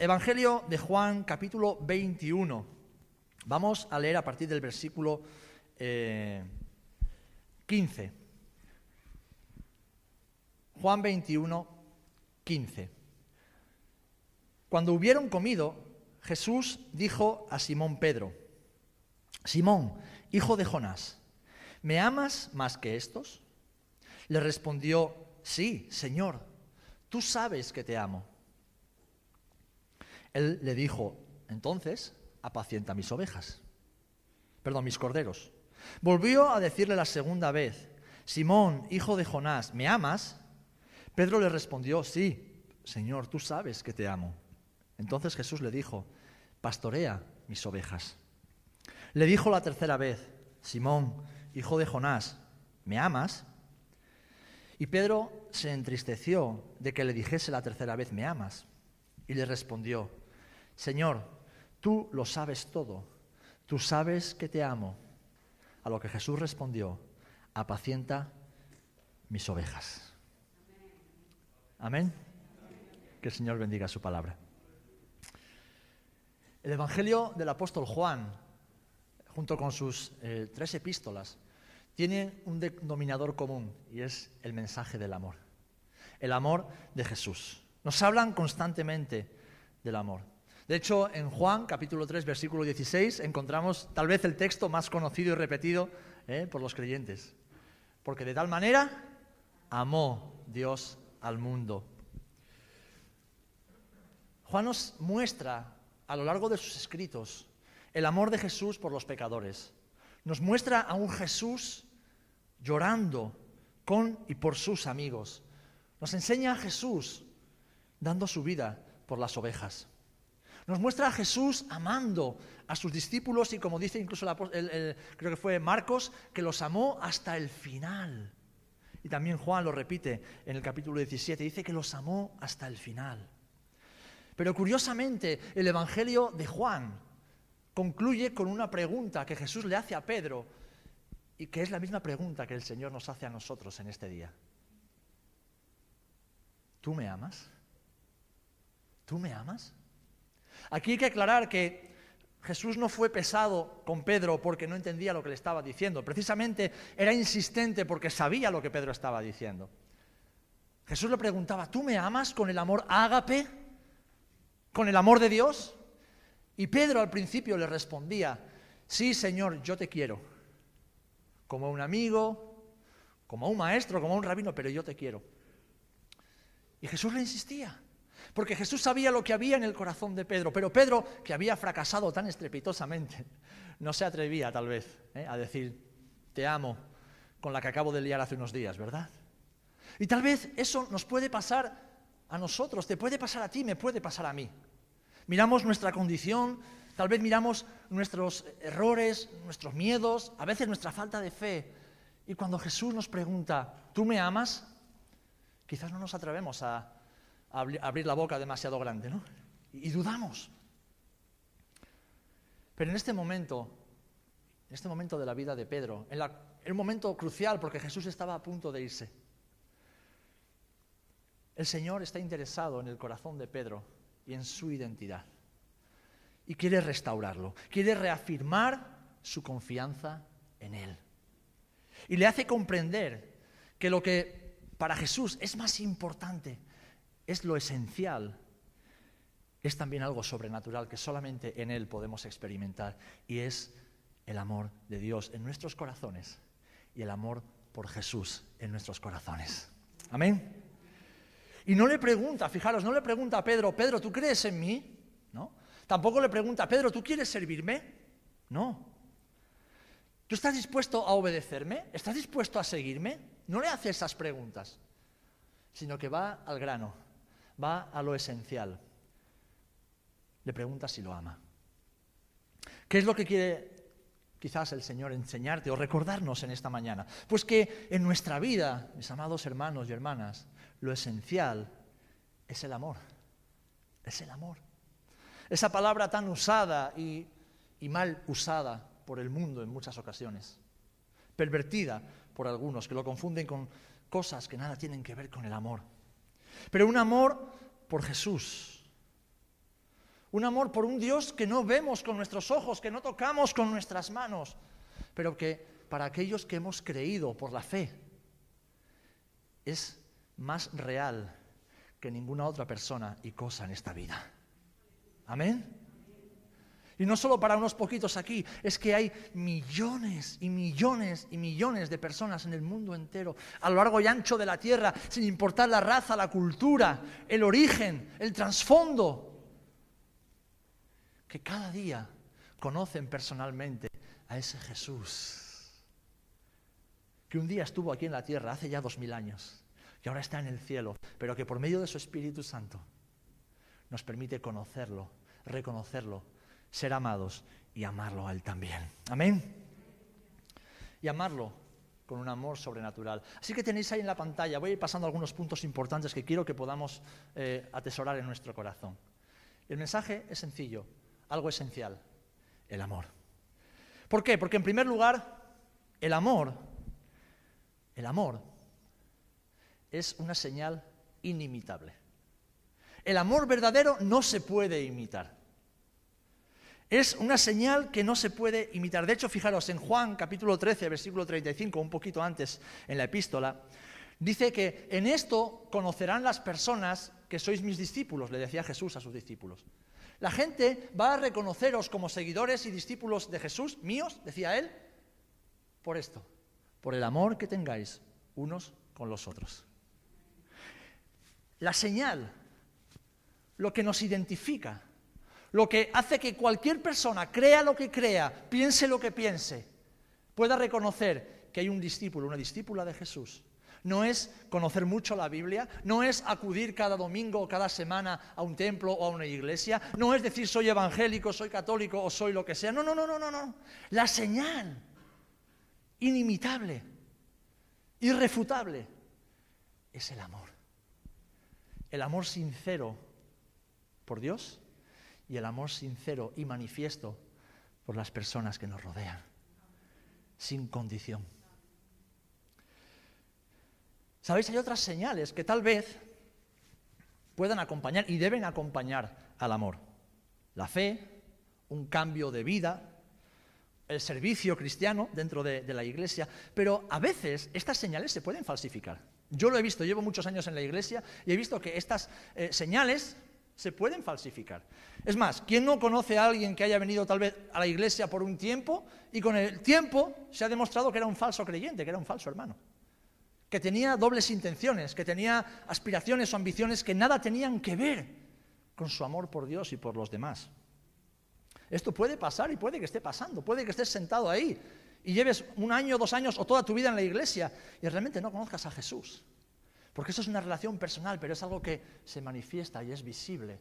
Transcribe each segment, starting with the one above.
Evangelio de Juan, capítulo 21. Vamos a leer a partir del versículo 15. Eh, Juan 21, 15. Cuando hubieron comido, Jesús dijo a Simón Pedro, Simón, hijo de Jonás, ¿me amas más que estos? Le respondió, sí, Señor, tú sabes que te amo. Él le dijo, entonces, apacienta mis ovejas, perdón, mis corderos. Volvió a decirle la segunda vez, Simón, hijo de Jonás, ¿me amas? Pedro le respondió, sí, Señor, tú sabes que te amo. Entonces Jesús le dijo, pastorea mis ovejas. Le dijo la tercera vez, Simón, hijo de Jonás, ¿me amas? Y Pedro se entristeció de que le dijese la tercera vez, ¿me amas? Y le respondió, Señor, tú lo sabes todo, tú sabes que te amo. A lo que Jesús respondió, apacienta mis ovejas. Amén. Que el Señor bendiga su palabra. El Evangelio del apóstol Juan, junto con sus eh, tres epístolas, tiene un denominador común y es el mensaje del amor. El amor de Jesús. Nos hablan constantemente del amor. De hecho, en Juan capítulo 3, versículo 16, encontramos tal vez el texto más conocido y repetido eh, por los creyentes. Porque de tal manera amó Dios al mundo. Juan nos muestra a lo largo de sus escritos el amor de Jesús por los pecadores. Nos muestra a un Jesús llorando con y por sus amigos. Nos enseña a Jesús dando su vida por las ovejas. Nos muestra a Jesús amando a sus discípulos y como dice incluso el, creo que fue Marcos, que los amó hasta el final. Y también Juan lo repite en el capítulo 17, dice que los amó hasta el final. Pero curiosamente, el Evangelio de Juan concluye con una pregunta que Jesús le hace a Pedro y que es la misma pregunta que el Señor nos hace a nosotros en este día. ¿Tú me amas? ¿Tú me amas? Aquí hay que aclarar que Jesús no fue pesado con Pedro porque no entendía lo que le estaba diciendo. Precisamente era insistente porque sabía lo que Pedro estaba diciendo. Jesús le preguntaba, ¿tú me amas con el amor ágape? con el amor de Dios? Y Pedro al principio le respondía, sí Señor, yo te quiero, como un amigo, como un maestro, como un rabino, pero yo te quiero. Y Jesús le insistía, porque Jesús sabía lo que había en el corazón de Pedro, pero Pedro, que había fracasado tan estrepitosamente, no se atrevía tal vez ¿eh? a decir, te amo, con la que acabo de liar hace unos días, ¿verdad? Y tal vez eso nos puede pasar a nosotros, te puede pasar a ti, me puede pasar a mí. Miramos nuestra condición, tal vez miramos nuestros errores, nuestros miedos, a veces nuestra falta de fe. Y cuando Jesús nos pregunta, ¿tú me amas? Quizás no nos atrevemos a, abrir la boca demasiado grande, ¿no? Y, dudamos. Pero en este momento, en este momento de la vida de Pedro, en, en un momento crucial porque Jesús estaba a punto de irse, el Señor está interesado en el corazón de Pedro y en su identidad. Y quiere restaurarlo, quiere reafirmar su confianza en Él. Y le hace comprender que lo que para Jesús es más importante, es lo esencial, es también algo sobrenatural que solamente en Él podemos experimentar. Y es el amor de Dios en nuestros corazones y el amor por Jesús en nuestros corazones. Amén. Y no le pregunta, fijaros, no le pregunta a Pedro, Pedro, ¿tú crees en mí? ¿No? Tampoco le pregunta, Pedro, ¿tú quieres servirme? No. ¿Tú estás dispuesto a obedecerme? ¿Estás dispuesto a seguirme? No le hace esas preguntas, sino que va al grano, va a lo esencial. Le pregunta si lo ama. ¿Qué es lo que quiere quizás el Señor enseñarte o recordarnos en esta mañana? Pues que en nuestra vida, mis amados hermanos y hermanas, lo esencial es el amor. Es el amor. Esa palabra tan usada y, mal usada por el mundo en muchas ocasiones. Pervertida por algunos que lo confunden con cosas que nada tienen que ver con el amor. Pero un amor por Jesús. Un amor por un Dios que no vemos con nuestros ojos, que no tocamos con nuestras manos, pero que para aquellos que hemos creído por la fe es más real que ninguna otra persona y cosa en esta vida. Amén. Y no solo para unos poquitos aquí, es que hay millones y millones y millones de personas en el mundo entero, a lo largo y ancho de la tierra, sin importar la raza, la cultura, el origen, el trasfondo, que cada día conocen personalmente a ese Jesús, que un día estuvo aquí en la tierra hace ya dos mil años, que ahora está en el cielo, pero que por medio de su Espíritu Santo nos permite conocerlo, reconocerlo, ser amados y amarlo a Él también. Amén. Y amarlo con un amor sobrenatural. Así que tenéis ahí en la pantalla, voy a ir pasando algunos puntos importantes que quiero que podamos eh, atesorar en nuestro corazón. El mensaje es sencillo, algo esencial, el amor. ¿Por qué? Porque en primer lugar, el amor, el amor es una señal inimitable. El amor verdadero no se puede imitar. Es una señal que no se puede imitar. De hecho, fijaros, en Juan capítulo 13, versículo 35, un poquito antes en la epístola, dice que en esto conocerán las personas que sois mis discípulos, le decía Jesús a sus discípulos. La gente va a reconoceros como seguidores y discípulos de Jesús, míos, decía él, por esto, por el amor que tengáis unos con los otros. La señal, lo que nos identifica, lo que hace que cualquier persona crea lo que crea, piense lo que piense, pueda reconocer que hay un discípulo, una discípula de Jesús, no es conocer mucho la Biblia, no es acudir cada domingo o cada semana a un templo o a una iglesia, no es decir soy evangélico, soy católico o soy lo que sea. No, no, no, no, no, no. La señal inimitable, irrefutable, es el amor. El amor sincero por Dios y el amor sincero y manifiesto por las personas que nos rodean, sin condición. Sabéis, hay otras señales que tal vez puedan acompañar y deben acompañar al amor. La fe, un cambio de vida, el servicio cristiano dentro de, la iglesia, pero a veces estas señales se pueden falsificar. Yo lo he visto, llevo muchos años en la iglesia y he visto que estas eh, señales se pueden falsificar. Es más, ¿quién no conoce a alguien que haya venido tal vez a la iglesia por un tiempo y con el tiempo se ha demostrado que era un falso creyente, que era un falso hermano? que tenía dobles intenciones, que tenía aspiraciones o ambiciones que nada tenían que ver con su amor por Dios y por los demás. Esto puede pasar y puede que esté pasando, puede que estés sentado ahí y lleves un año, dos años o toda tu vida en la iglesia y realmente no conozcas a Jesús. Porque eso es una relación personal, pero es algo que se manifiesta y es visible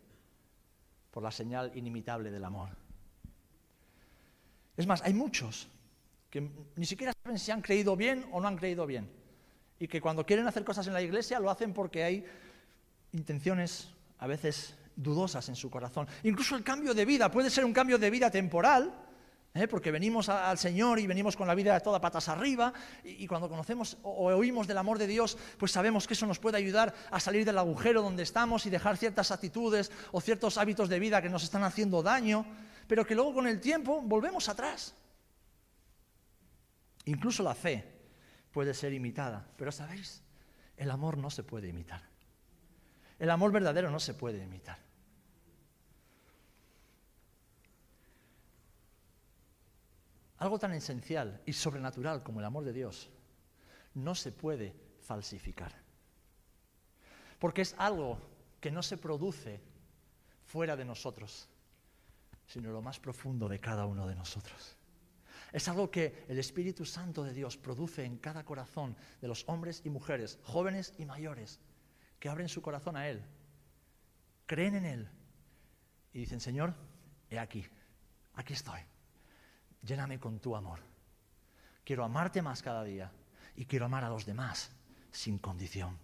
por la señal inimitable del amor. Es más, hay muchos que ni siquiera saben si han creído bien o no han creído bien y que cuando quieren hacer cosas en la iglesia lo hacen porque hay intenciones a veces dudosas en su corazón. Incluso el cambio de vida puede ser un cambio de vida temporal, ¿eh? porque venimos al Señor y venimos con la vida toda patas arriba, y, cuando conocemos o, oímos del amor de Dios, pues sabemos que eso nos puede ayudar a salir del agujero donde estamos y dejar ciertas actitudes o ciertos hábitos de vida que nos están haciendo daño, pero que luego con el tiempo volvemos atrás. Incluso la fe puede ser imitada. Pero sabéis, el amor no se puede imitar. El amor verdadero no se puede imitar. Algo tan esencial y sobrenatural como el amor de Dios no se puede falsificar. Porque es algo que no se produce fuera de nosotros, sino lo más profundo de cada uno de nosotros. Es algo que el Espíritu Santo de Dios produce en cada corazón de los hombres y mujeres, jóvenes y mayores, que abren su corazón a Él, creen en Él y dicen, Señor, he aquí, aquí estoy, lléname con tu amor. Quiero amarte más cada día y quiero amar a los demás sin condición.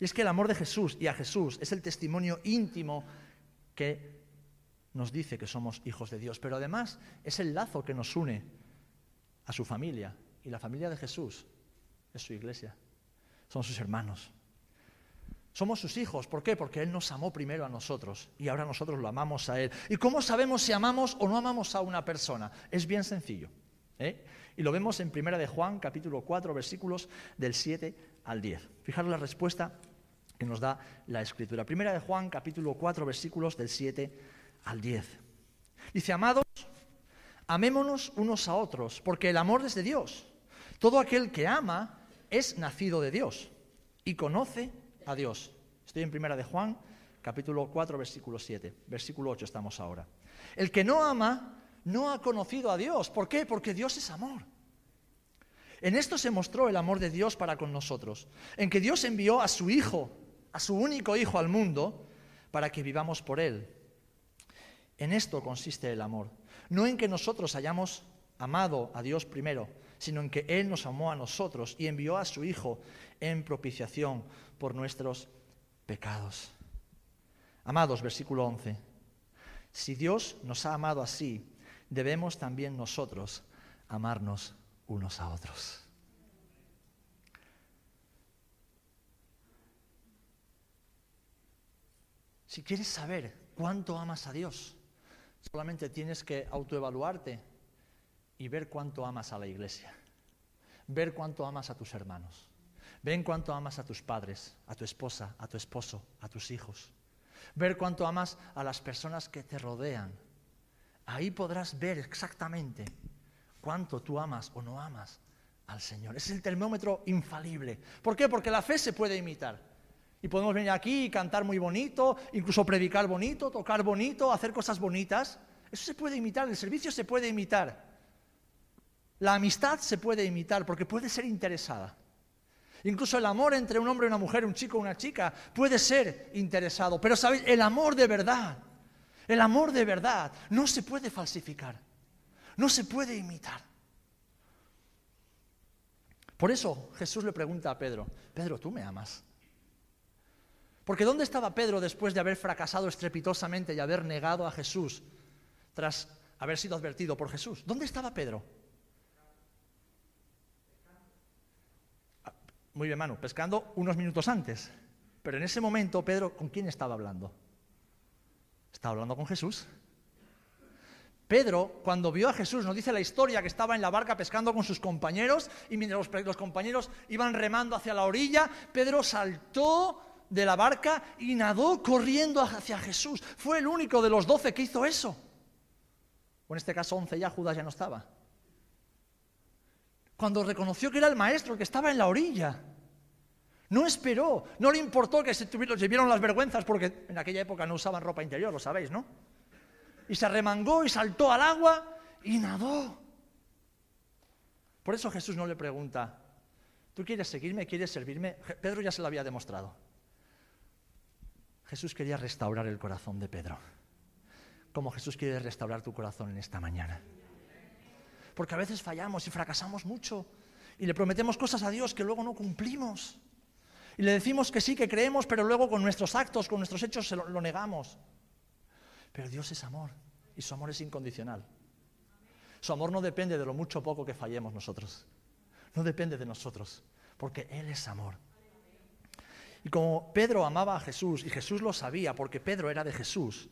Y es que el amor de Jesús y a Jesús es el testimonio íntimo que nos dice que somos hijos de Dios, pero además es el lazo que nos une a su familia. Y la familia de Jesús es su iglesia, son sus hermanos. Somos sus hijos. ¿Por qué? Porque Él nos amó primero a nosotros y ahora nosotros lo amamos a Él. ¿Y cómo sabemos si amamos o no amamos a una persona? Es bien sencillo. ¿eh? Y lo vemos en Primera de Juan, capítulo 4, versículos del 7 al 10. Fijaros la respuesta que nos da la Escritura. Primera de Juan, capítulo 4, versículos del 7 al 10. Dice, amados, amémonos unos a otros, porque el amor es de Dios. Todo aquel que ama es nacido de Dios y conoce a. Estoy en primera de Juan, capítulo 4, versículo 7. Versículo 8 estamos ahora. El que no ama no ha conocido a Dios. ¿Por qué? Porque Dios es amor. En esto se mostró el amor de Dios para con nosotros, en que Dios envió a su Hijo, a su único Hijo al mundo, para que vivamos por Él. En esto consiste el amor, no en que nosotros hayamos amado a Dios primero, sino en que Él nos amó a nosotros y envió a su Hijo en propiciación por nuestros pecados. Amados, versículo 11, si Dios nos ha amado así, debemos también nosotros amarnos unos a otros. Si quieres saber cuánto amas a Dios, solamente tienes que autoevaluarte y ver cuánto amas a la iglesia, ver cuánto amas a tus hermanos, ver cuánto amas a tus padres, a tu esposa, a tu esposo, a tus hijos, ver cuánto amas a las personas que te rodean. Ahí podrás ver exactamente cuánto tú amas o no amas al Señor. Es el termómetro infalible. ¿Por qué? Porque la fe se puede imitar. Y podemos venir aquí y cantar muy bonito, incluso predicar bonito, tocar bonito, hacer cosas bonitas. Eso se puede imitar, el servicio se puede imitar. La amistad se puede imitar porque puede ser interesada. Incluso el amor entre un hombre y una mujer, un chico y una chica, puede ser interesado. Pero sabéis, el amor de verdad, el amor de verdad no se puede falsificar, no se puede imitar. Por eso Jesús le pregunta a Pedro, Pedro, ¿tú me amas? Porque ¿dónde estaba Pedro después de haber fracasado estrepitosamente y haber negado a Jesús tras haber sido advertido por Jesús? ¿Dónde estaba Pedro? Muy bien, Manu, pescando unos minutos antes. Pero en ese momento, Pedro, ¿con quién estaba hablando? Estaba hablando con Jesús. Pedro, cuando vio a Jesús, nos dice la historia que estaba en la barca pescando con sus compañeros y mientras los, compañeros iban remando hacia la orilla, Pedro saltó de la barca y nadó corriendo hacia Jesús. Fue el único de los doce que hizo eso. O en este caso, once ya, Judas ya no estaba cuando reconoció que era el maestro, que estaba en la orilla. No esperó, no le importó que se, tuvieron, vieron las vergüenzas porque en aquella época no usaban ropa interior, lo sabéis, ¿no? Y se arremangó y saltó al agua y nadó. Por eso Jesús no le pregunta, ¿tú quieres seguirme? ¿Quieres servirme? Pedro ya se lo había demostrado. Jesús quería restaurar el corazón de Pedro, como Jesús quiere restaurar tu corazón en esta mañana porque a veces fallamos y fracasamos mucho y le prometemos cosas a Dios que luego no cumplimos. Y le decimos que sí, que creemos, pero luego con nuestros actos, con nuestros hechos se lo, negamos. Pero Dios es amor y su amor es incondicional. Su amor no depende de lo mucho poco que fallemos nosotros. No depende de nosotros, porque Él es amor. Y como Pedro amaba a Jesús, y Jesús lo sabía, porque Pedro era de Jesús,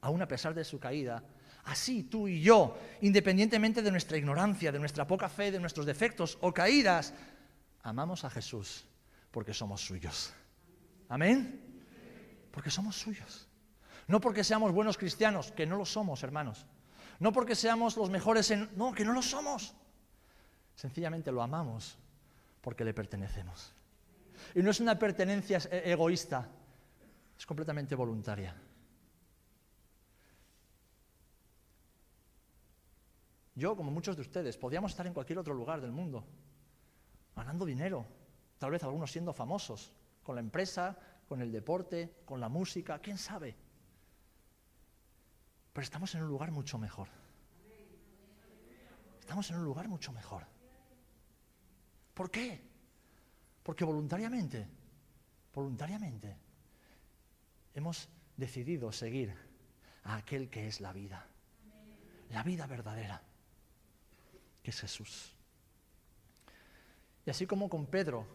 aún a pesar de su caída, Así tú y yo, independientemente de nuestra ignorancia, de nuestra poca fe, de nuestros defectos o caídas, amamos a Jesús porque somos suyos. Amén. Porque somos suyos. No porque seamos buenos cristianos, que no lo somos, hermanos. No porque seamos los mejores en... No, que no lo somos. Sencillamente lo amamos porque le pertenecemos. Y no es una pertenencia egoísta, es completamente voluntaria. Yo, como muchos de ustedes, podíamos estar en cualquier otro lugar del mundo, ganando dinero, tal vez algunos siendo famosos, con la empresa, con el deporte, con la música, quién sabe. Pero estamos en un lugar mucho mejor. Estamos en un lugar mucho mejor. ¿Por qué? Porque voluntariamente, voluntariamente, hemos decidido seguir a aquel que es la vida, la vida verdadera es Jesús. Y así como con Pedro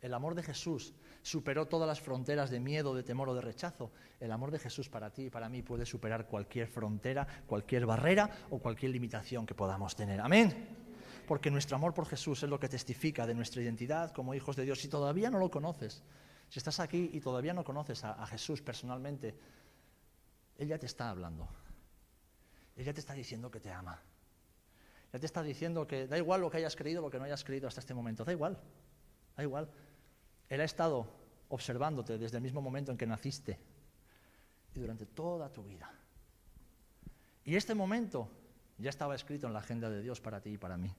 El amor de Jesús superó todas las fronteras de miedo, de temor o de rechazo. El amor de Jesús para ti y para mí puede superar cualquier frontera, cualquier barrera o cualquier limitación que podamos tener. Amén. Porque nuestro amor por Jesús es lo que testifica de nuestra identidad como hijos de Dios. Si todavía no lo conoces, si estás aquí y todavía no conoces a, a Jesús personalmente, Él ya te está hablando. Él te está diciendo que te ama. Ya te está diciendo que da igual lo que hayas creído, lo que no hayas creído hasta este momento. Da igual. Da igual. Él ha estado observándote desde el mismo momento en que naciste y durante toda tu vida. Y este momento ya estaba escrito en la agenda de Dios para ti y para mí.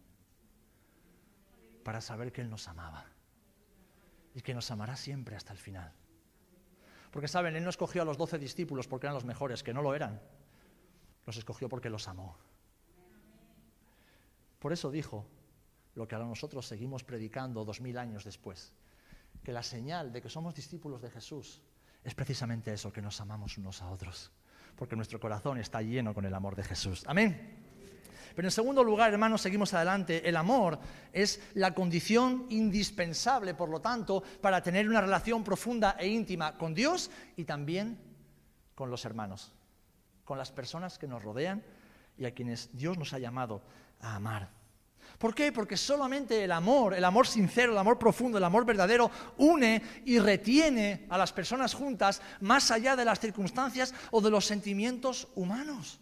Para saber que Él nos amaba y que nos amará siempre hasta el final. Porque saben, Él no escogió a los doce discípulos porque eran los mejores, que no lo eran. Los escogió porque los amó. Por eso dijo lo que ahora nosotros seguimos predicando dos mil años después que la señal de que somos discípulos de Jesús es precisamente eso, que nos amamos unos a otros, porque nuestro corazón está lleno con el amor de Jesús. Amén. Pero en segundo lugar, hermanos, seguimos adelante. El amor es la condición indispensable, por lo tanto, para tener una relación profunda e íntima con Dios y también con los hermanos, con las personas que nos rodean y a quienes Dios nos ha llamado a amar. ¿Por qué? Porque solamente el amor, el amor sincero, el amor profundo, el amor verdadero, une y retiene a las personas juntas más allá de las circunstancias o de los sentimientos humanos.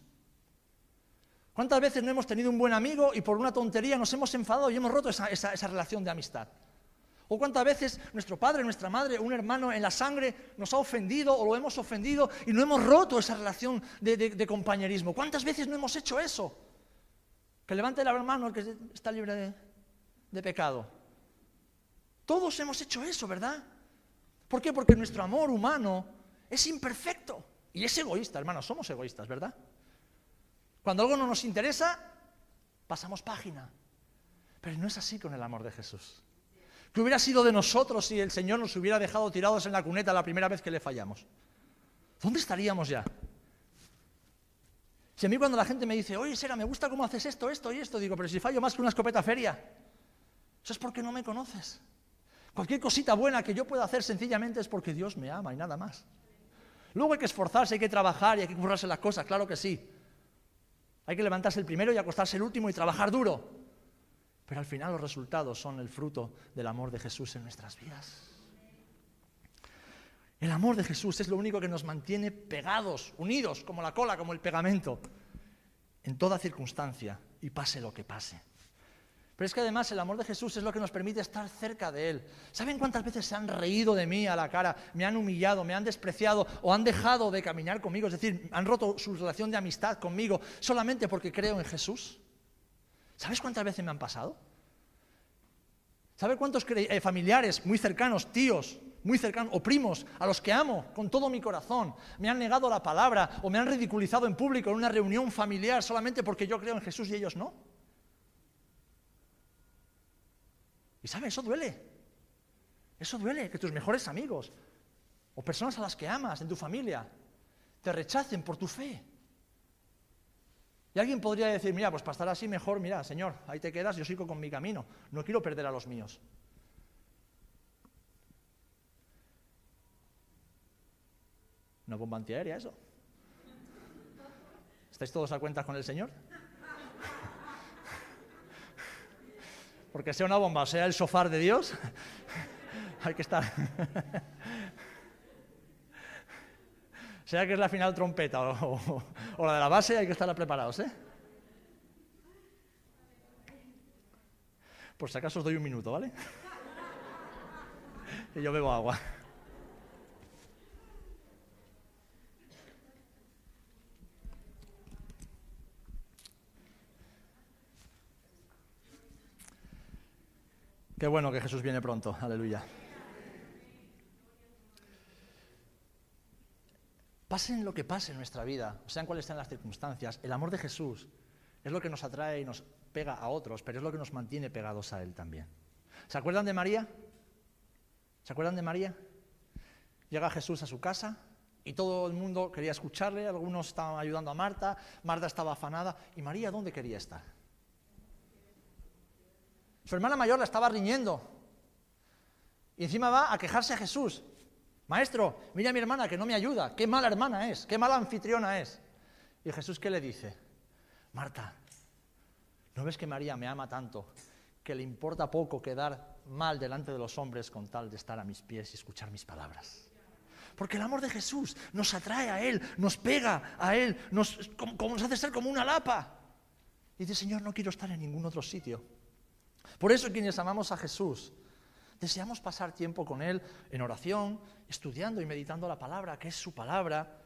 ¿Cuántas veces no hemos tenido un buen amigo y por una tontería nos hemos enfadado y hemos roto esa, relación de amistad? ¿O cuántas veces nuestro padre, nuestra madre, un hermano en la sangre nos ha ofendido o lo hemos ofendido y no hemos roto esa relación de compañerismo? ¿Cuántas veces no hemos hecho eso? Que levante la mano el que está libre de, pecado. Todos hemos hecho eso, ¿verdad? ¿Por qué? Porque nuestro amor humano es imperfecto y es egoísta, hermanos, somos egoístas, ¿verdad? Cuando algo no nos interesa, pasamos página. Pero no es así con el amor de Jesús. ¿Qué hubiera sido de nosotros si el Señor nos hubiera dejado tirados en la cuneta la primera vez que le fallamos? ¿Dónde estaríamos ya? Si a mí cuando la gente me dice, oye, Sera, me gusta cómo haces esto, esto y esto, digo, pero si fallo más que una escopeta feria, eso es porque no me conoces. Cualquier cosita buena que yo pueda hacer sencillamente es porque Dios me ama y nada más. Luego hay que esforzarse, hay que trabajar y hay que currarse las cosas, claro que sí. Hay que levantarse el primero y acostarse el último y trabajar duro. Pero al final los resultados son el fruto del amor de Jesús en nuestras vidas. El amor de Jesús es lo único que nos mantiene pegados, unidos, como la cola, como el pegamento, en toda circunstancia y pase lo que pase. Pero es que además el amor de Jesús es lo que nos permite estar cerca de Él. ¿Saben cuántas veces se han reído de mí a la cara, me han humillado, me han despreciado o han dejado de caminar conmigo? Es decir, han roto su relación de amistad conmigo solamente porque creo en Jesús. ¿Sabes cuántas veces me han pasado? ¿Sabe cuántos eh, familiares muy cercanos, tíos, muy cercanos o primos a los que amo con todo mi corazón me han negado la palabra o me han ridiculizado en público en una reunión familiar solamente porque yo creo en Jesús y ellos no. Y sabe, eso duele. Eso duele, que tus mejores amigos o personas a las que amas en tu familia te rechacen por tu fe. Y alguien podría decir, mira, pues para estar así mejor, mira, Señor, ahí te quedas, yo sigo con mi camino, no quiero perder a los míos. Una bomba antiaérea, eso. ¿Estáis todos a cuenta con el Señor? Porque sea una bomba sea el sofá de Dios, hay que estar. sea que es la final trompeta o, o, la de la base, hay que estar preparados, ¿eh? Por si acaso os doy un minuto, ¿vale? y yo bebo agua. Qué bueno que Jesús viene pronto, aleluya. Pasen lo que pase en nuestra vida, sean cuáles sean las circunstancias, el amor de Jesús es lo que nos atrae y nos pega a otros, pero es lo que nos mantiene pegados a Él también. ¿Se acuerdan de María? ¿Se acuerdan de María? Llega Jesús a su casa y todo el mundo quería escucharle, algunos estaban ayudando a Marta, Marta estaba afanada, ¿y María dónde quería estar? Su hermana mayor la estaba riñendo. Y encima va a quejarse a Jesús. Maestro, mira a mi hermana que no me ayuda. Qué mala hermana es, qué mala anfitriona es. ¿Y Jesús qué le dice? Marta, ¿no ves que María me ama tanto que le importa poco quedar mal delante de los hombres con tal de estar a mis pies y escuchar mis palabras? Porque el amor de Jesús nos atrae a Él, nos pega a Él, nos, nos hace ser como una lapa. Y dice, Señor, no quiero estar en ningún otro sitio. Por eso quienes amamos a Jesús, deseamos pasar tiempo con Él en oración, estudiando y meditando la palabra, que es su palabra,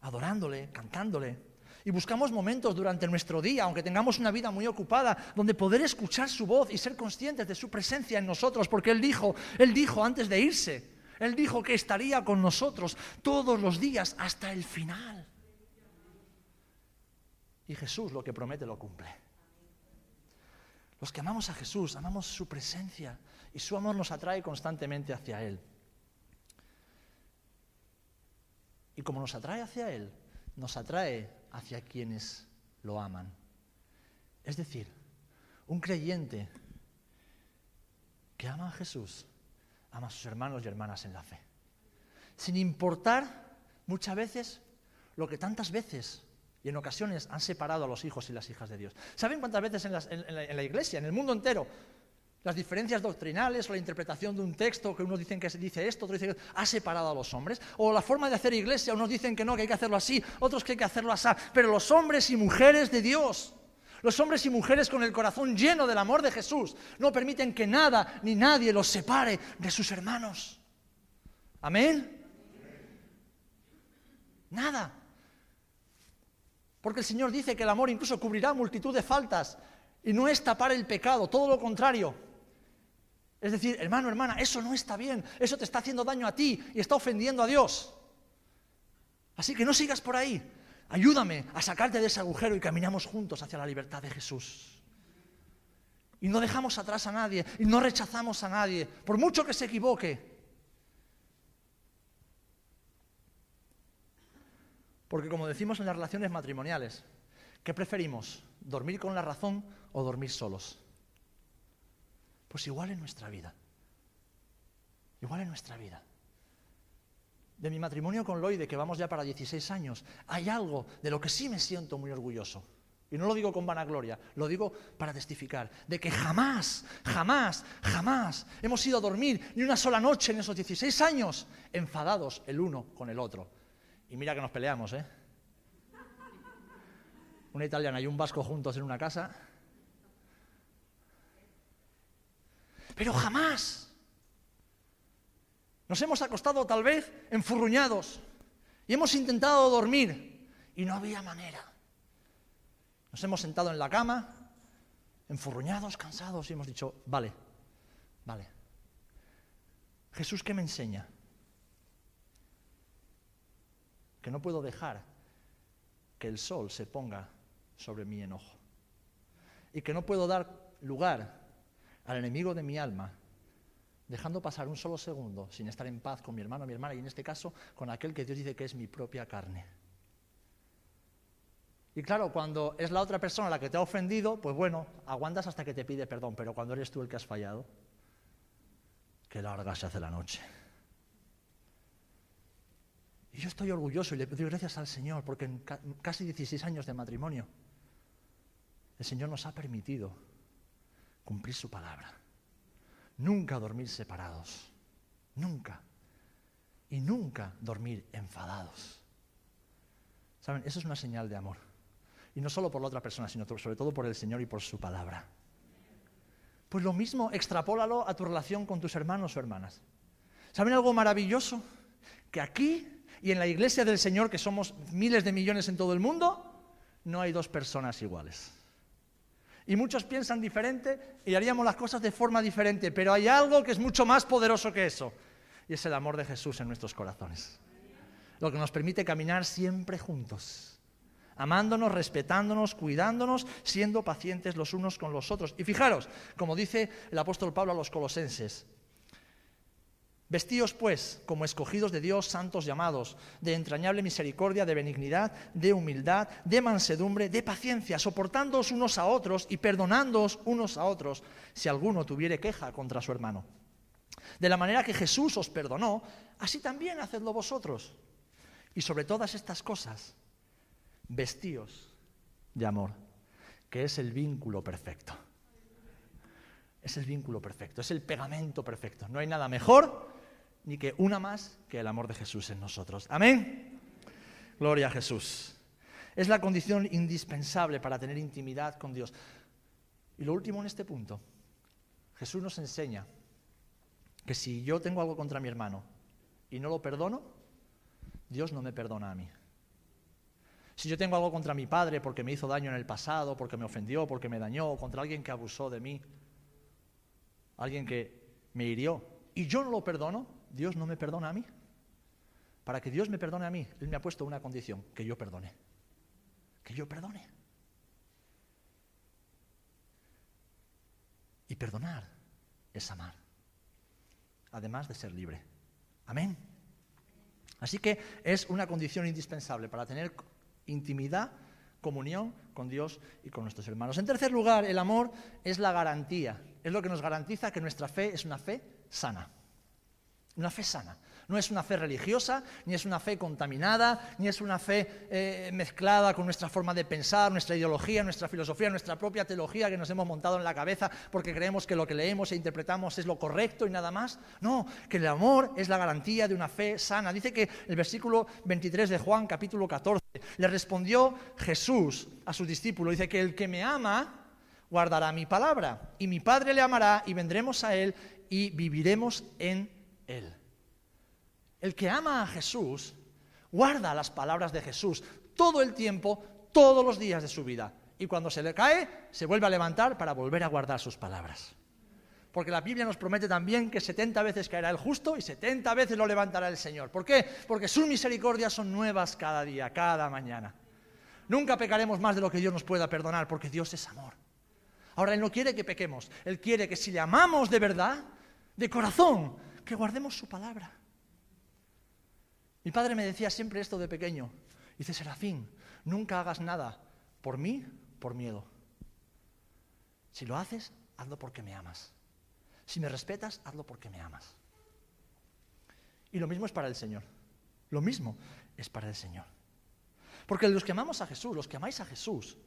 adorándole, cantándole. Y buscamos momentos durante nuestro día, aunque tengamos una vida muy ocupada, donde poder escuchar su voz y ser conscientes de su presencia en nosotros, porque Él dijo, Él dijo antes de irse, Él dijo que estaría con nosotros todos los días hasta el final. Y Jesús lo que promete lo cumple. Los que amamos a Jesús, amamos su presencia y su amor nos atrae constantemente hacia Él. Y como nos atrae hacia Él, nos atrae hacia quienes lo aman. Es decir, un creyente que ama a Jesús, ama a sus hermanos y hermanas en la fe. Sin importar muchas veces lo que tantas veces y en ocasiones han separado a los hijos y las hijas de Dios. ¿Saben cuántas veces en, la, iglesia, en el mundo entero, las diferencias doctrinales o la interpretación de un texto, que unos dicen que se dice esto, otros dicen que ha separado a los hombres, o la forma de hacer iglesia, unos dicen que no, que hay que hacerlo así, otros que hay que hacerlo así, pero los hombres y mujeres de Dios, los hombres y mujeres con el corazón lleno del amor de Jesús, no permiten que nada ni nadie los separe de sus hermanos. Amén. Nada. Porque el Señor dice que el amor incluso cubrirá multitud de faltas y no es tapar el pecado, todo lo contrario. Es decir, hermano, hermana, eso no está bien, eso te está haciendo daño a ti y está ofendiendo a Dios. Así que no sigas por ahí. Ayúdame a sacarte de ese agujero y caminamos juntos hacia la libertad de Jesús. Y no dejamos atrás a nadie y no rechazamos a nadie, por mucho que se equivoque. Porque como decimos en las relaciones matrimoniales, ¿qué preferimos? ¿Dormir con la razón o dormir solos? Pues igual en nuestra vida. Igual en nuestra vida. De mi matrimonio con Loide, que vamos ya para 16 años, hay algo de lo que sí me siento muy orgulloso. Y no lo digo con vanagloria, lo digo para testificar, de que jamás, jamás, jamás hemos ido a dormir ni una sola noche en esos 16 años enfadados el uno con el otro. Y mira que nos peleamos, ¿eh? Una italiana y un vasco juntos en una casa pero jamás. Nos hemos acostado tal vez enfurruñados y hemos intentado dormir y no había manera. Nos hemos sentado en la cama, enfurruñados, cansados y hemos dicho, vale, vale. Jesús, ¿qué me enseña? Que no puedo dejar que el sol se ponga sobre mi enojo y que no puedo dar lugar al enemigo de mi alma, dejando pasar un solo segundo sin estar en paz con mi hermano, mi hermana y en este caso con aquel que Dios dice que es mi propia carne. Y claro, cuando es la otra persona la que te ha ofendido, pues bueno, aguantas hasta que te pide perdón, pero cuando eres tú el que has fallado, qué larga se hace la noche. Y yo estoy orgulloso y le doy gracias al Señor porque en casi 16 años de matrimonio el Señor nos ha permitido cumplir su palabra. Nunca dormir separados. Nunca. Y nunca dormir enfadados. ¿Saben? Eso es una señal de amor. Y no solo por la otra persona, sino sobre todo por el Señor y por su palabra. Pues lo mismo, extrapólalo a tu relación con tus hermanos o hermanas. ¿Saben algo maravilloso? Que aquí y en la iglesia del Señor, que somos miles de millones en todo el mundo, no hay dos personas iguales. Y muchos piensan diferente y haríamos las cosas de forma diferente, pero hay algo que es mucho más poderoso que eso, y es el amor de Jesús en nuestros corazones. Lo que nos permite caminar siempre juntos, amándonos, respetándonos, cuidándonos, siendo pacientes los unos con los otros. Y fijaros, como dice el apóstol Pablo a los colosenses, Vestíos, pues, como escogidos de Dios, santos llamados, de entrañable misericordia, de benignidad, de humildad, de mansedumbre, de paciencia, soportándoos unos a otros y perdonándoos unos a otros, si alguno tuviere queja contra su hermano. De la manera que Jesús os perdonó, así también hacedlo vosotros. Y sobre todas estas cosas, vestíos de amor, que es el vínculo perfecto. Es el vínculo perfecto, es el pegamento perfecto. No hay nada mejor ni que una más que el amor de Jesús en nosotros. Amén. Gloria a Jesús. Es la condición indispensable para tener intimidad con Dios. Y lo último en este punto, Jesús nos enseña que si yo tengo algo contra mi hermano y no lo perdono, Dios no me perdona a mí. Si yo tengo algo contra mi padre porque me hizo daño en el pasado, porque me ofendió, porque me dañó, contra alguien que abusó de mí, alguien que me hirió, y yo no lo perdono, Dios no me perdona a mí. Para que Dios me perdone a mí, Él me ha puesto una condición, que yo perdone. Que yo perdone. Y perdonar es amar, además de ser libre. Amén. Así que es una condición indispensable para tener intimidad, comunión con Dios y con nuestros hermanos. En tercer lugar, el amor es la garantía, es lo que nos garantiza que nuestra fe es una fe sana. Una fe sana. No es una fe religiosa, ni es una fe contaminada, ni es una fe eh, mezclada con nuestra forma de pensar, nuestra ideología, nuestra filosofía, nuestra propia teología que nos hemos montado en la cabeza porque creemos que lo que leemos e interpretamos es lo correcto y nada más. No, que el amor es la garantía de una fe sana. Dice que el versículo 23 de Juan, capítulo 14, le respondió Jesús a su discípulo, dice que el que me ama guardará mi palabra y mi Padre le amará y vendremos a él y viviremos en él. El que ama a Jesús guarda las palabras de Jesús todo el tiempo, todos los días de su vida. Y cuando se le cae, se vuelve a levantar para volver a guardar sus palabras. Porque la Biblia nos promete también que 70 veces caerá el justo y 70 veces lo levantará el Señor. ¿Por qué? Porque sus misericordias son nuevas cada día, cada mañana. Nunca pecaremos más de lo que Dios nos pueda perdonar, porque Dios es amor. Ahora, Él no quiere que pequemos. Él quiere que si le amamos de verdad, de corazón, que guardemos su palabra. Mi padre me decía siempre esto de pequeño. Dice, Serafín, nunca hagas nada por mí, por miedo. Si lo haces, hazlo porque me amas. Si me respetas, hazlo porque me amas. Y lo mismo es para el Señor. Lo mismo es para el Señor. Porque los que amamos a Jesús, los que amáis a Jesús,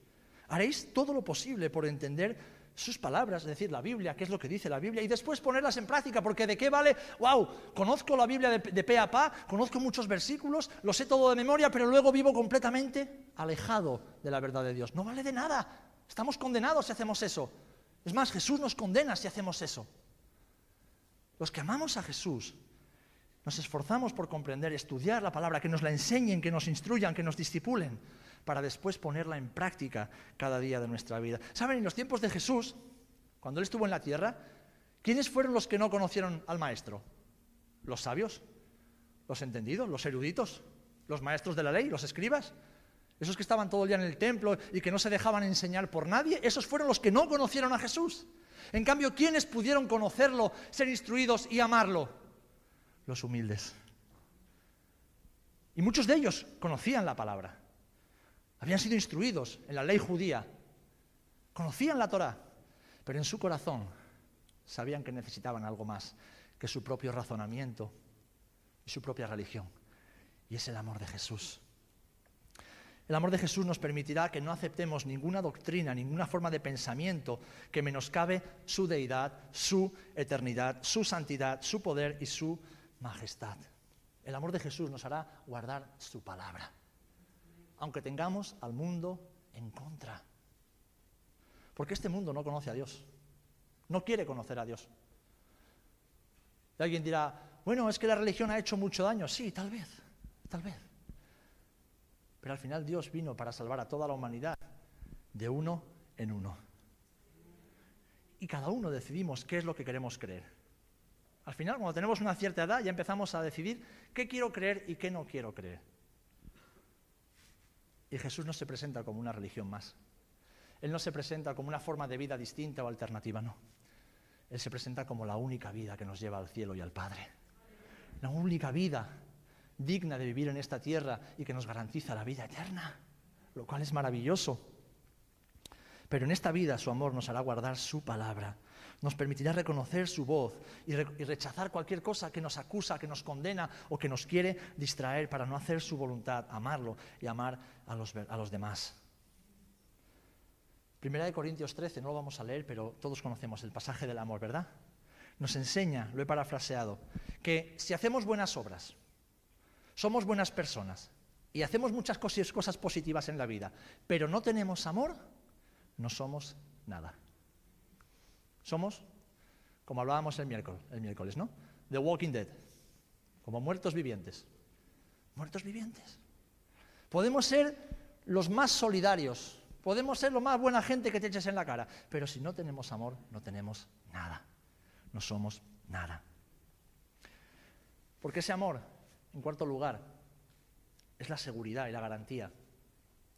haréis todo lo posible por entender sus palabras, es decir, la Biblia, qué es lo que dice la Biblia, y después ponerlas en práctica, porque de qué vale, wow, conozco la Biblia de, de pe a pa, conozco muchos versículos, lo sé todo de memoria, pero luego vivo completamente alejado de la verdad de Dios. No vale de nada, estamos condenados si hacemos eso. Es más, Jesús nos condena si hacemos eso. Los que amamos a Jesús, nos esforzamos por comprender, estudiar la palabra, que nos la enseñen, que nos instruyan, que nos discipulen para después ponerla en práctica cada día de nuestra vida. ¿Saben? En los tiempos de Jesús, cuando Él estuvo en la tierra, ¿quiénes fueron los que no conocieron al Maestro? ¿Los sabios? ¿Los entendidos? ¿Los eruditos? ¿Los maestros de la ley? ¿Los escribas? Esos que estaban todo el día en el templo y que no se dejaban enseñar por nadie, esos fueron los que no conocieron a Jesús. En cambio, ¿quiénes pudieron conocerlo, ser instruidos y amarlo? Los humildes. Y muchos de ellos conocían la palabra. Habían sido instruidos en la ley judía, conocían la Torah, pero en su corazón sabían que necesitaban algo más que su propio razonamiento y su propia religión. Y es el amor de Jesús. El amor de Jesús nos permitirá que no aceptemos ninguna doctrina, ninguna forma de pensamiento que menoscabe su deidad, su eternidad, su santidad, su poder y su majestad. El amor de Jesús nos hará guardar su palabra aunque tengamos al mundo en contra. Porque este mundo no conoce a Dios, no quiere conocer a Dios. Y alguien dirá, bueno, es que la religión ha hecho mucho daño. Sí, tal vez, tal vez. Pero al final Dios vino para salvar a toda la humanidad de uno en uno. Y cada uno decidimos qué es lo que queremos creer. Al final, cuando tenemos una cierta edad, ya empezamos a decidir qué quiero creer y qué no quiero creer. Y Jesús no se presenta como una religión más. Él no se presenta como una forma de vida distinta o alternativa, no. Él se presenta como la única vida que nos lleva al cielo y al Padre. La única vida digna de vivir en esta tierra y que nos garantiza la vida eterna, lo cual es maravilloso. Pero en esta vida su amor nos hará guardar su palabra. Nos permitirá reconocer su voz y, rechazar cualquier cosa que nos acusa, que nos condena o que nos quiere distraer para no hacer su voluntad, amarlo y amar a los, a los demás. Primera de Corintios 13, no lo vamos a leer, pero todos conocemos el pasaje del amor, ¿verdad? Nos enseña, lo he parafraseado, que si hacemos buenas obras, somos buenas personas y hacemos muchas cosas, cosas positivas en la vida, pero no tenemos amor, no somos nada. Somos, como hablábamos el miércoles, el ¿no? The Walking Dead, como muertos vivientes. Muertos vivientes. Podemos ser los más solidarios, podemos ser lo más buena gente que te eches en la cara, pero si no tenemos amor, no tenemos nada. No somos nada. Porque ese amor, en cuarto lugar, es la seguridad y la garantía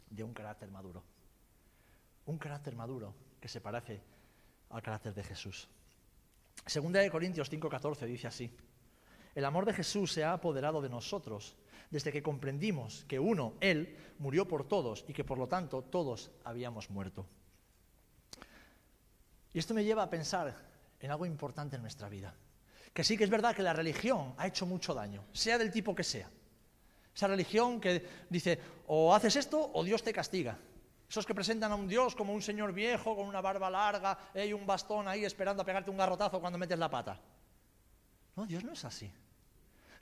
de un carácter maduro. Un carácter maduro que se parece al carácter de Jesús. Segunda de Corintios 5:14 dice así: El amor de Jesús se ha apoderado de nosotros desde que comprendimos que uno, Él, murió por todos y que por lo tanto todos habíamos muerto. Y esto me lleva a pensar en algo importante en nuestra vida. Que sí que es verdad que la religión ha hecho mucho daño, sea del tipo que sea. Esa religión que dice, o haces esto o Dios te castiga. Esos que presentan a un Dios como un señor viejo, con una barba larga eh, y un bastón ahí esperando a pegarte un garrotazo cuando metes la pata. No, Dios no es así.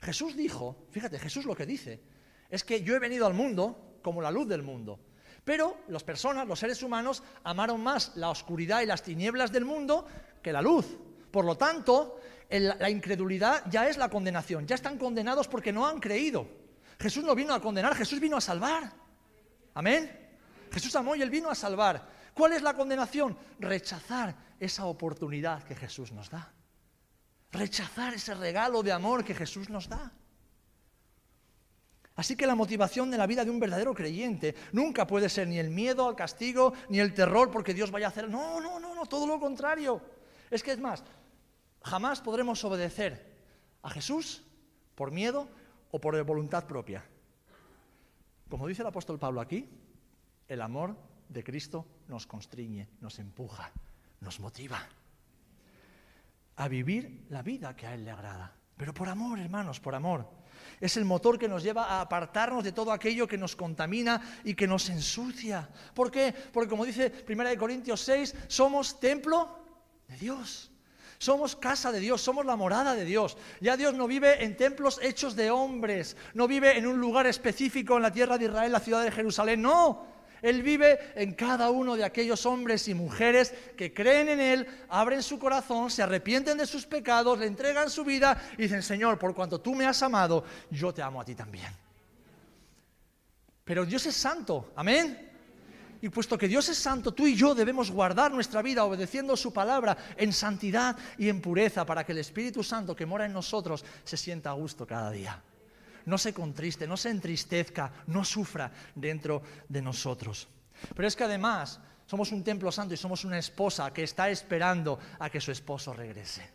Jesús dijo, fíjate, Jesús lo que dice, es que yo he venido al mundo como la luz del mundo. Pero las personas, los seres humanos, amaron más la oscuridad y las tinieblas del mundo que la luz. Por lo tanto, la incredulidad ya es la condenación. Ya están condenados porque no han creído. Jesús no vino a condenar, Jesús vino a salvar. Amén. Jesús amó y él vino a salvar. ¿Cuál es la condenación? Rechazar esa oportunidad que Jesús nos da. Rechazar ese regalo de amor que Jesús nos da. Así que la motivación de la vida de un verdadero creyente nunca puede ser ni el miedo al castigo, ni el terror porque Dios vaya a hacer... No, no, no, no, todo lo contrario. Es que es más, jamás podremos obedecer a Jesús por miedo o por voluntad propia. Como dice el apóstol Pablo aquí, el amor de Cristo nos constriñe, nos empuja, nos motiva a vivir la vida que a Él le agrada. Pero por amor, hermanos, por amor. Es el motor que nos lleva a apartarnos de todo aquello que nos contamina y que nos ensucia. ¿Por qué? Porque como dice 1 Corintios 6, somos templo de Dios. Somos casa de Dios, somos la morada de Dios. Ya Dios no vive en templos hechos de hombres, no vive en un lugar específico en la tierra de Israel, la ciudad de Jerusalén, no. Él vive en cada uno de aquellos hombres y mujeres que creen en Él, abren su corazón, se arrepienten de sus pecados, le entregan su vida y dicen, Señor, por cuanto tú me has amado, yo te amo a ti también. Pero Dios es santo, amén. Y puesto que Dios es santo, tú y yo debemos guardar nuestra vida obedeciendo su palabra en santidad y en pureza para que el Espíritu Santo que mora en nosotros se sienta a gusto cada día no se contriste, no se entristezca, no sufra dentro de nosotros. Pero es que además somos un templo santo y somos una esposa que está esperando a que su esposo regrese.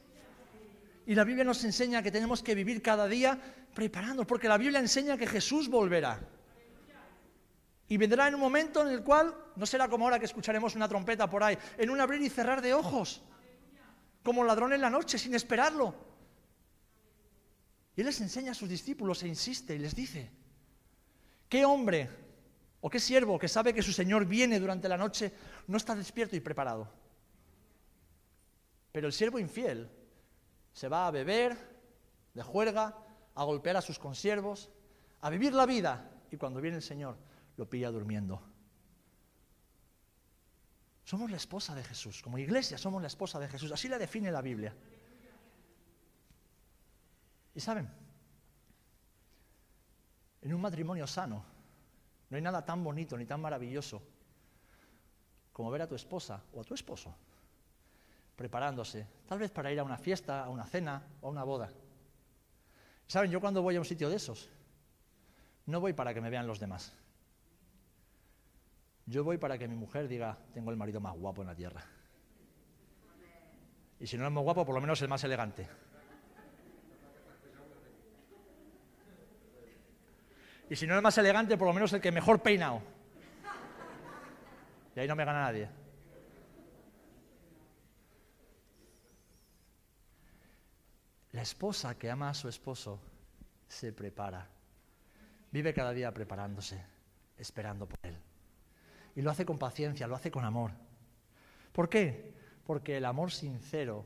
Y la Biblia nos enseña que tenemos que vivir cada día preparándonos, porque la Biblia enseña que Jesús volverá. Y vendrá en un momento en el cual no será como ahora que escucharemos una trompeta por ahí, en un abrir y cerrar de ojos, como ladrón en la noche, sin esperarlo. Y Él les enseña a sus discípulos e insiste y les dice, ¿qué hombre o qué siervo que sabe que su Señor viene durante la noche no está despierto y preparado? Pero el siervo infiel se va a beber, de juerga, a golpear a sus consiervos, a vivir la vida y cuando viene el Señor lo pilla durmiendo. Somos la esposa de Jesús, como iglesia somos la esposa de Jesús, así la define la Biblia. Y saben, en un matrimonio sano no hay nada tan bonito ni tan maravilloso como ver a tu esposa o a tu esposo preparándose, tal vez para ir a una fiesta, a una cena o a una boda. ¿Saben? Yo cuando voy a un sitio de esos, no voy para que me vean los demás. Yo voy para que mi mujer diga, tengo el marido más guapo en la tierra. Y si no es más guapo, por lo menos el más elegante. Y si no es más elegante, por lo menos el que mejor peinado. Y ahí no me gana nadie. La esposa que ama a su esposo se prepara. Vive cada día preparándose, esperando por él. Y lo hace con paciencia, lo hace con amor. ¿Por qué? Porque el amor sincero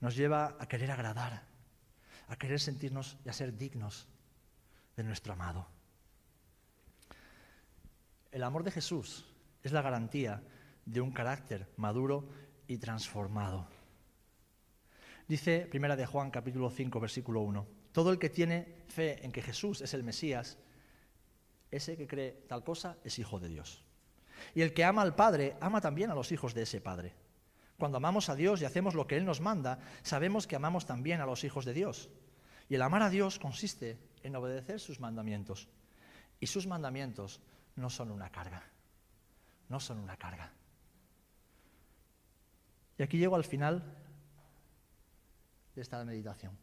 nos lleva a querer agradar, a querer sentirnos y a ser dignos de nuestro amado. El amor de Jesús es la garantía de un carácter maduro y transformado. Dice Primera de Juan capítulo 5 versículo 1. Todo el que tiene fe en que Jesús es el Mesías, ese que cree tal cosa es hijo de Dios. Y el que ama al Padre, ama también a los hijos de ese Padre. Cuando amamos a Dios y hacemos lo que Él nos manda, sabemos que amamos también a los hijos de Dios. Y el amar a Dios consiste en obedecer sus mandamientos. Y sus mandamientos no son una carga. No son una carga. Y aquí llego al final de esta meditación.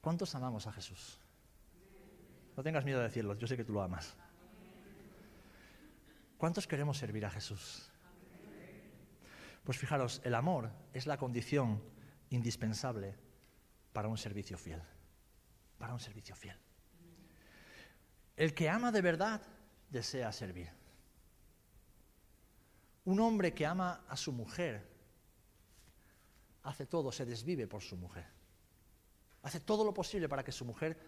¿Cuántos amamos a Jesús? No tengas miedo de decirlo, yo sé que tú lo amas. ¿Cuántos queremos servir a Jesús? Pues fijaros, el amor es la condición indispensable para un servicio fiel. Para un servicio fiel. El que ama de verdad desea servir. Un hombre que ama a su mujer hace todo, se desvive por su mujer. Hace todo lo posible para que su mujer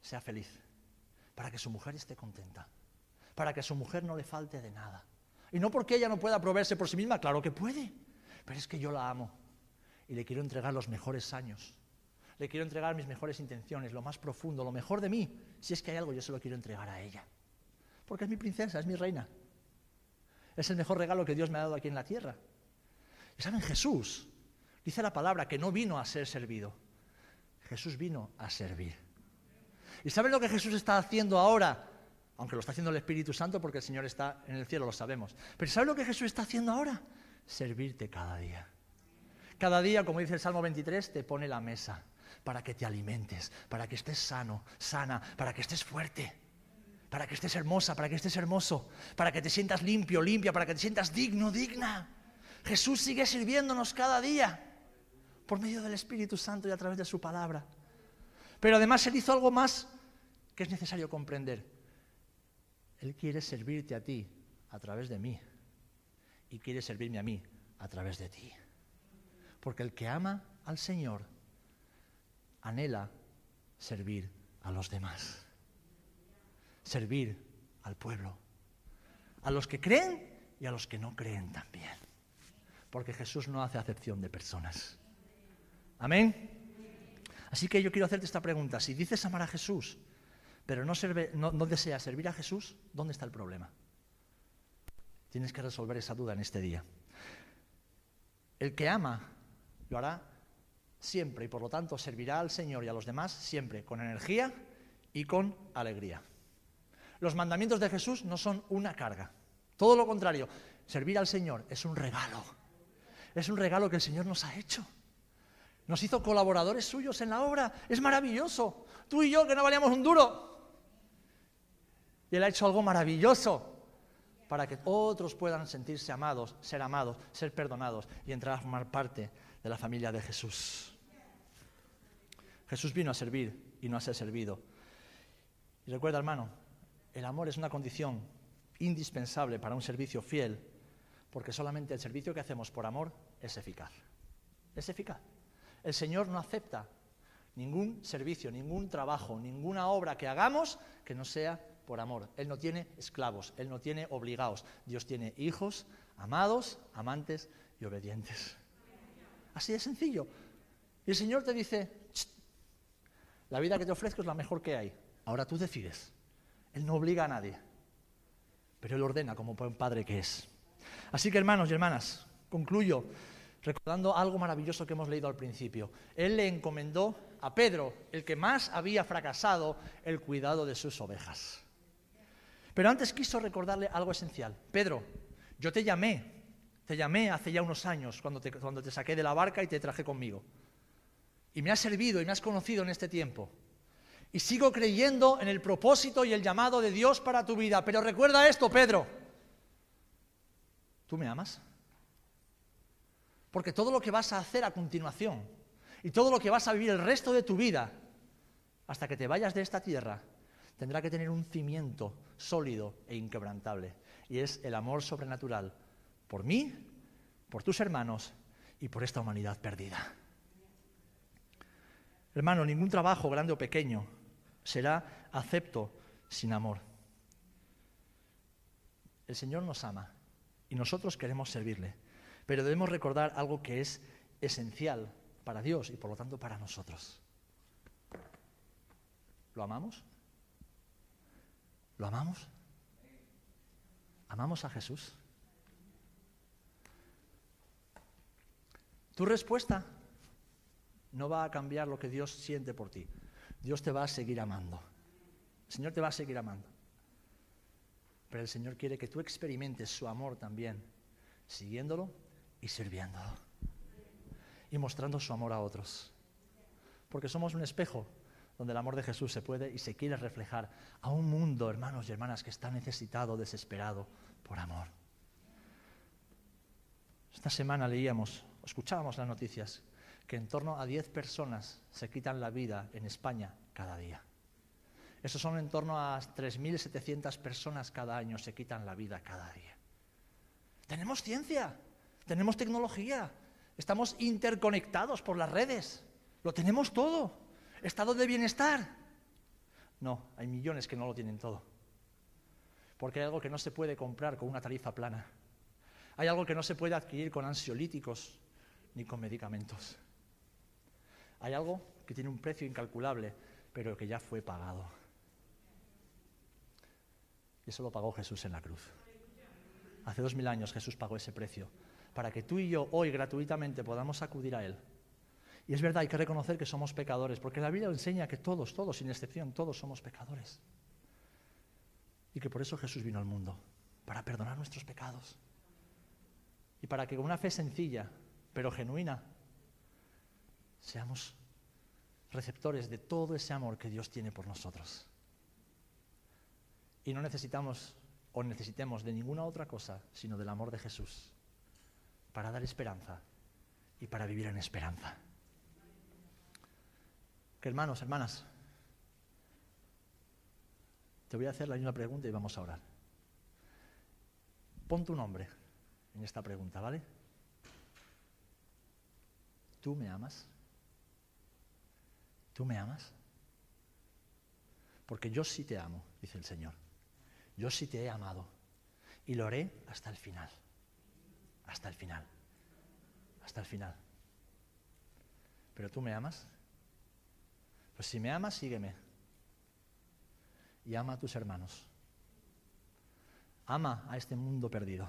sea feliz, para que su mujer esté contenta, para que su mujer no le falte de nada. Y no porque ella no pueda proveerse por sí misma, claro que puede, pero es que yo la amo y le quiero entregar los mejores años. Le quiero entregar mis mejores intenciones, lo más profundo, lo mejor de mí. Si es que hay algo, yo se lo quiero entregar a ella. Porque es mi princesa, es mi reina. Es el mejor regalo que Dios me ha dado aquí en la tierra. Y saben, Jesús dice la palabra que no vino a ser servido. Jesús vino a servir. ¿Y saben lo que Jesús está haciendo ahora? Aunque lo está haciendo el Espíritu Santo porque el Señor está en el cielo, lo sabemos. Pero ¿saben lo que Jesús está haciendo ahora? Servirte cada día. Cada día, como dice el Salmo 23, te pone la mesa para que te alimentes, para que estés sano, sana, para que estés fuerte para que estés hermosa, para que estés hermoso, para que te sientas limpio, limpia, para que te sientas digno, digna. Jesús sigue sirviéndonos cada día por medio del Espíritu Santo y a través de su palabra. Pero además Él hizo algo más que es necesario comprender. Él quiere servirte a ti a través de mí y quiere servirme a mí a través de ti. Porque el que ama al Señor anhela servir a los demás servir al pueblo, a los que creen y a los que no creen también, porque Jesús no hace acepción de personas. Amén. Así que yo quiero hacerte esta pregunta. Si dices amar a Jesús, pero no, no, deseas servir a Jesús, ¿dónde está el problema? Tienes que resolver esa duda en este día. El que ama lo hará siempre y por lo tanto servirá al Señor y a los demás siempre con energía y con alegría. Los mandamientos de Jesús no son una carga. Todo lo contrario, servir al Señor es un regalo. Es un regalo que el Señor nos ha hecho. Nos hizo colaboradores suyos en la obra. Es maravilloso. Tú y yo que no valíamos un duro. Y Él ha hecho algo maravilloso para que otros puedan sentirse amados, ser amados, ser perdonados y entrar a formar parte de la familia de Jesús. Jesús vino a servir y no a ser servido. Y recuerda, hermano, el amor es una condición indispensable para un servicio fiel, porque solamente el servicio que hacemos por amor es eficaz. Es eficaz. El Señor no acepta ningún servicio, ningún trabajo, ninguna obra que hagamos que no sea por amor. Él no tiene esclavos, Él no tiene obligados. Dios tiene hijos, amados, amantes y obedientes. Así de sencillo. Y el Señor te dice, la vida que te ofrezco es la mejor que hay. Ahora tú decides. Él no obliga a nadie, pero Él ordena como buen padre que es. Así que hermanos y hermanas, concluyo recordando algo maravilloso que hemos leído al principio. Él le encomendó a Pedro, el que más había fracasado, el cuidado de sus ovejas. Pero antes quiso recordarle algo esencial. Pedro, yo te llamé, te llamé hace ya unos años cuando te, cuando te saqué de la barca y te traje conmigo. Y me has servido y me has conocido en este tiempo. Y sigo creyendo en el propósito y el llamado de Dios para tu vida. Pero recuerda esto, Pedro. ¿Tú me amas? Porque todo lo que vas a hacer a continuación y todo lo que vas a vivir el resto de tu vida, hasta que te vayas de esta tierra, tendrá que tener un cimiento sólido e inquebrantable. Y es el amor sobrenatural por mí, por tus hermanos y por esta humanidad perdida. Hermano, ningún trabajo, grande o pequeño, será acepto sin amor. El Señor nos ama y nosotros queremos servirle, pero debemos recordar algo que es esencial para Dios y por lo tanto para nosotros. ¿Lo amamos? ¿Lo amamos? ¿Amamos a Jesús? Tu respuesta no va a cambiar lo que Dios siente por ti. Dios te va a seguir amando. El Señor te va a seguir amando. Pero el Señor quiere que tú experimentes su amor también, siguiéndolo y sirviéndolo. Y mostrando su amor a otros. Porque somos un espejo donde el amor de Jesús se puede y se quiere reflejar a un mundo, hermanos y hermanas, que está necesitado, desesperado por amor. Esta semana leíamos, escuchábamos las noticias, que en torno a 10 personas se quitan la vida en España cada día. Eso son en torno a 3.700 personas cada año se quitan la vida cada día. Tenemos ciencia, tenemos tecnología, estamos interconectados por las redes, lo tenemos todo estado de bienestar. No, hay millones que no lo tienen todo. Porque hay algo que no se puede comprar con una tarifa plana. Hay algo que no se puede adquirir con ansiolíticos ni con medicamentos. Hay algo que tiene un precio incalculable, pero que ya fue pagado. Y eso lo pagó Jesús en la cruz. Hace dos mil años Jesús pagó ese precio para que tú y yo hoy gratuitamente podamos acudir a Él y es verdad, hay que reconocer que somos pecadores, porque la Biblia enseña que todos, todos, sin excepción, todos somos pecadores. Y que por eso Jesús vino al mundo, para perdonar nuestros pecados. Y para que con una fe sencilla, pero genuina, seamos receptores de todo ese amor que Dios tiene por nosotros. Y no necesitamos o necesitemos de ninguna otra cosa, sino del amor de Jesús, para dar esperanza y para vivir en esperanza hermanos, hermanas, te voy a hacer la misma pregunta y vamos a orar. Pon tu nombre en esta pregunta, ¿vale? ¿Tú me amas? ¿Tú me amas? Porque yo sí te amo, dice el Señor. Yo sí te he amado. Y lo haré hasta el final. Hasta el final. Hasta el final. ¿Pero tú me amas? Pues si me amas, sígueme. Y ama a tus hermanos. Ama a este mundo perdido.